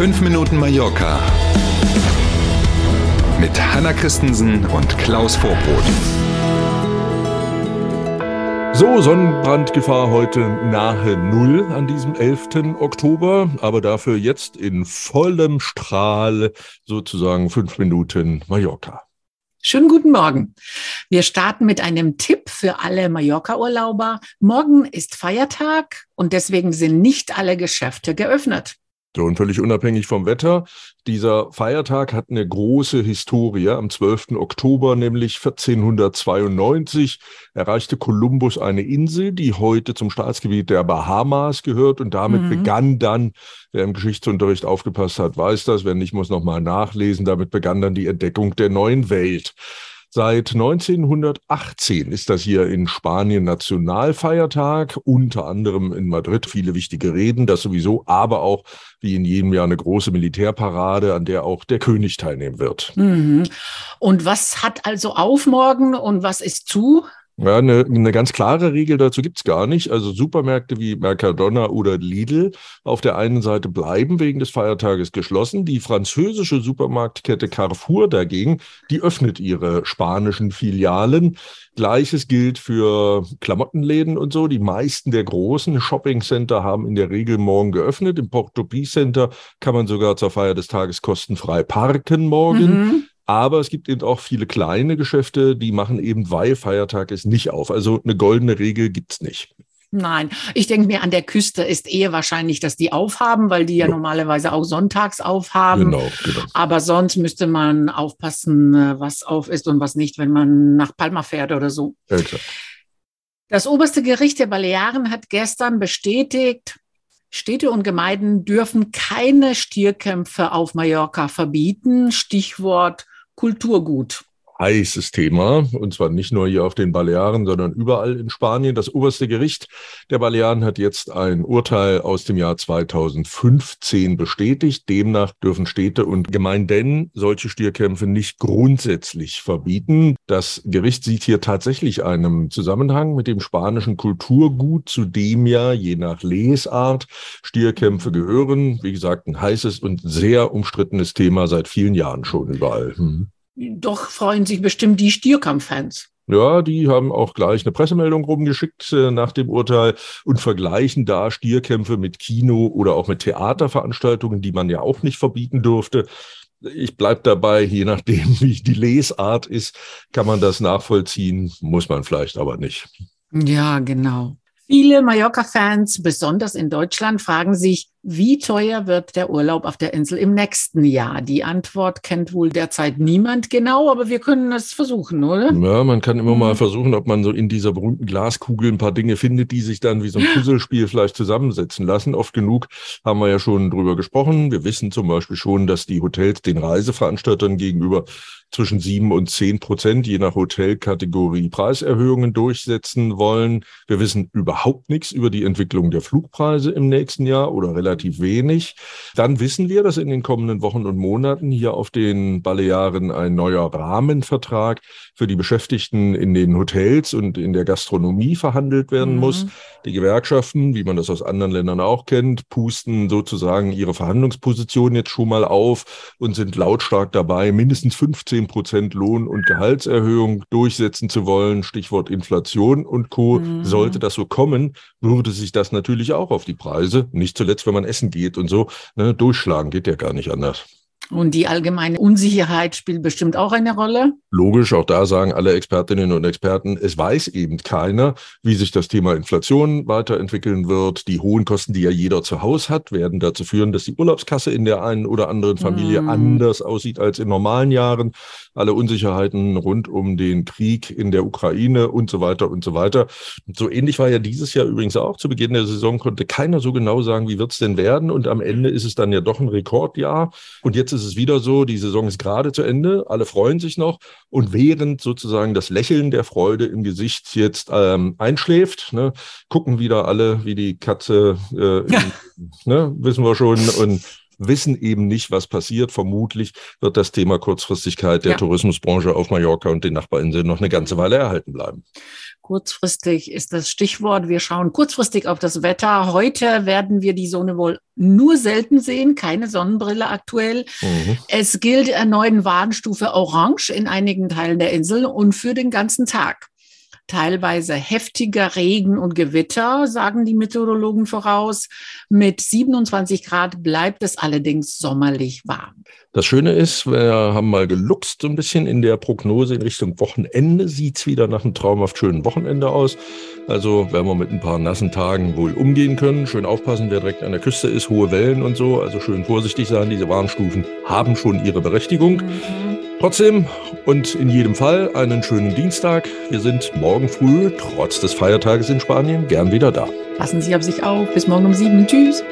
5 Minuten Mallorca mit Hanna Christensen und Klaus Vorbrot. So, Sonnenbrandgefahr heute nahe Null an diesem 11. Oktober, aber dafür jetzt in vollem Strahl sozusagen 5 Minuten Mallorca. Schönen guten Morgen. Wir starten mit einem Tipp für alle Mallorca-Urlauber. Morgen ist Feiertag und deswegen sind nicht alle Geschäfte geöffnet. So, und völlig unabhängig vom Wetter, dieser Feiertag hat eine große Historie. Am 12. Oktober, nämlich 1492, erreichte Kolumbus eine Insel, die heute zum Staatsgebiet der Bahamas gehört. Und damit mhm. begann dann, wer im Geschichtsunterricht aufgepasst hat, weiß das, wer nicht, muss nochmal nachlesen, damit begann dann die Entdeckung der neuen Welt. Seit 1918 ist das hier in Spanien Nationalfeiertag, unter anderem in Madrid viele wichtige Reden, das sowieso, aber auch wie in jedem Jahr eine große Militärparade, an der auch der König teilnehmen wird. Mhm. Und was hat also auf morgen und was ist zu? Ja, eine, eine ganz klare Regel dazu gibt's gar nicht. Also Supermärkte wie Mercadona oder Lidl auf der einen Seite bleiben wegen des Feiertages geschlossen. Die französische Supermarktkette Carrefour dagegen, die öffnet ihre spanischen Filialen. Gleiches gilt für Klamottenläden und so. Die meisten der großen Shoppingcenter haben in der Regel morgen geöffnet. Im Portopie Center kann man sogar zur Feier des Tages kostenfrei parken morgen. Mhm. Aber es gibt eben auch viele kleine Geschäfte, die machen eben, weil Feiertag ist, nicht auf. Also eine goldene Regel gibt es nicht. Nein, ich denke mir, an der Küste ist eher wahrscheinlich, dass die aufhaben, weil die ja, ja. normalerweise auch sonntags aufhaben. Genau, genau. Aber sonst müsste man aufpassen, äh, was auf ist und was nicht, wenn man nach Palma fährt oder so. Das oberste Gericht der Balearen hat gestern bestätigt, Städte und Gemeinden dürfen keine Stierkämpfe auf Mallorca verbieten. Stichwort Kulturgut heißes Thema, und zwar nicht nur hier auf den Balearen, sondern überall in Spanien. Das oberste Gericht der Balearen hat jetzt ein Urteil aus dem Jahr 2015 bestätigt. Demnach dürfen Städte und Gemeinden solche Stierkämpfe nicht grundsätzlich verbieten. Das Gericht sieht hier tatsächlich einen Zusammenhang mit dem spanischen Kulturgut, zu dem ja je nach Lesart Stierkämpfe gehören. Wie gesagt, ein heißes und sehr umstrittenes Thema seit vielen Jahren schon überall. Hm. Doch freuen sich bestimmt die Stierkampf-Fans. Ja, die haben auch gleich eine Pressemeldung rumgeschickt äh, nach dem Urteil und vergleichen da Stierkämpfe mit Kino oder auch mit Theaterveranstaltungen, die man ja auch nicht verbieten durfte. Ich bleib dabei, je nachdem, wie die Lesart ist, kann man das nachvollziehen, muss man vielleicht aber nicht. Ja, genau. Viele Mallorca-Fans, besonders in Deutschland, fragen sich, wie teuer wird der Urlaub auf der Insel im nächsten Jahr? Die Antwort kennt wohl derzeit niemand genau, aber wir können es versuchen, oder? Ja, man kann immer mal mhm. versuchen, ob man so in dieser berühmten Glaskugel ein paar Dinge findet, die sich dann wie so ein Puzzlespiel vielleicht zusammensetzen lassen. Oft genug haben wir ja schon drüber gesprochen. Wir wissen zum Beispiel schon, dass die Hotels den Reiseveranstaltern gegenüber zwischen sieben und zehn Prozent, je nach Hotelkategorie, Preiserhöhungen durchsetzen wollen. Wir wissen überhaupt nichts über die Entwicklung der Flugpreise im nächsten Jahr oder relativ relativ wenig. Dann wissen wir, dass in den kommenden Wochen und Monaten hier auf den Balearen ein neuer Rahmenvertrag für die Beschäftigten in den Hotels und in der Gastronomie verhandelt werden mhm. muss. Die Gewerkschaften, wie man das aus anderen Ländern auch kennt, pusten sozusagen ihre Verhandlungsposition jetzt schon mal auf und sind lautstark dabei, mindestens 15 Prozent Lohn- und Gehaltserhöhung durchsetzen zu wollen. Stichwort Inflation und Co. Mhm. Sollte das so kommen, würde sich das natürlich auch auf die Preise, nicht zuletzt wenn man essen geht und so, ne, durchschlagen geht ja gar nicht anders. Und die allgemeine Unsicherheit spielt bestimmt auch eine Rolle. Logisch, auch da sagen alle Expertinnen und Experten, es weiß eben keiner, wie sich das Thema Inflation weiterentwickeln wird. Die hohen Kosten, die ja jeder zu Hause hat, werden dazu führen, dass die Urlaubskasse in der einen oder anderen Familie mm. anders aussieht als in normalen Jahren. Alle Unsicherheiten rund um den Krieg in der Ukraine und so weiter und so weiter. So ähnlich war ja dieses Jahr übrigens auch. Zu Beginn der Saison konnte keiner so genau sagen, wie wird es denn werden. Und am Ende ist es dann ja doch ein Rekordjahr. Und jetzt ist ist es wieder so, die Saison ist gerade zu Ende, alle freuen sich noch. Und während sozusagen das Lächeln der Freude im Gesicht jetzt ähm, einschläft, ne, gucken wieder alle wie die Katze, äh, in, ne, wissen wir schon, und wissen eben nicht, was passiert. Vermutlich wird das Thema Kurzfristigkeit der ja. Tourismusbranche auf Mallorca und den Nachbarinseln noch eine ganze Weile erhalten bleiben. Kurzfristig ist das Stichwort. Wir schauen kurzfristig auf das Wetter. Heute werden wir die Sonne wohl nur selten sehen, keine Sonnenbrille aktuell. Mhm. Es gilt erneut Warnstufe Orange in einigen Teilen der Insel und für den ganzen Tag teilweise heftiger Regen und Gewitter, sagen die Meteorologen voraus. Mit 27 Grad bleibt es allerdings sommerlich warm. Das Schöne ist, wir haben mal geluchst so ein bisschen in der Prognose in Richtung Wochenende. Sieht es wieder nach einem traumhaft schönen Wochenende aus. Also werden wir mit ein paar nassen Tagen wohl umgehen können. Schön aufpassen, wer direkt an der Küste ist, hohe Wellen und so. Also schön vorsichtig sein. Diese Warnstufen haben schon ihre Berechtigung. Mhm. Trotzdem und in jedem Fall einen schönen Dienstag. Wir sind morgen früh, trotz des Feiertages in Spanien, gern wieder da. Passen Sie auf sich auf. Bis morgen um sieben. Tschüss.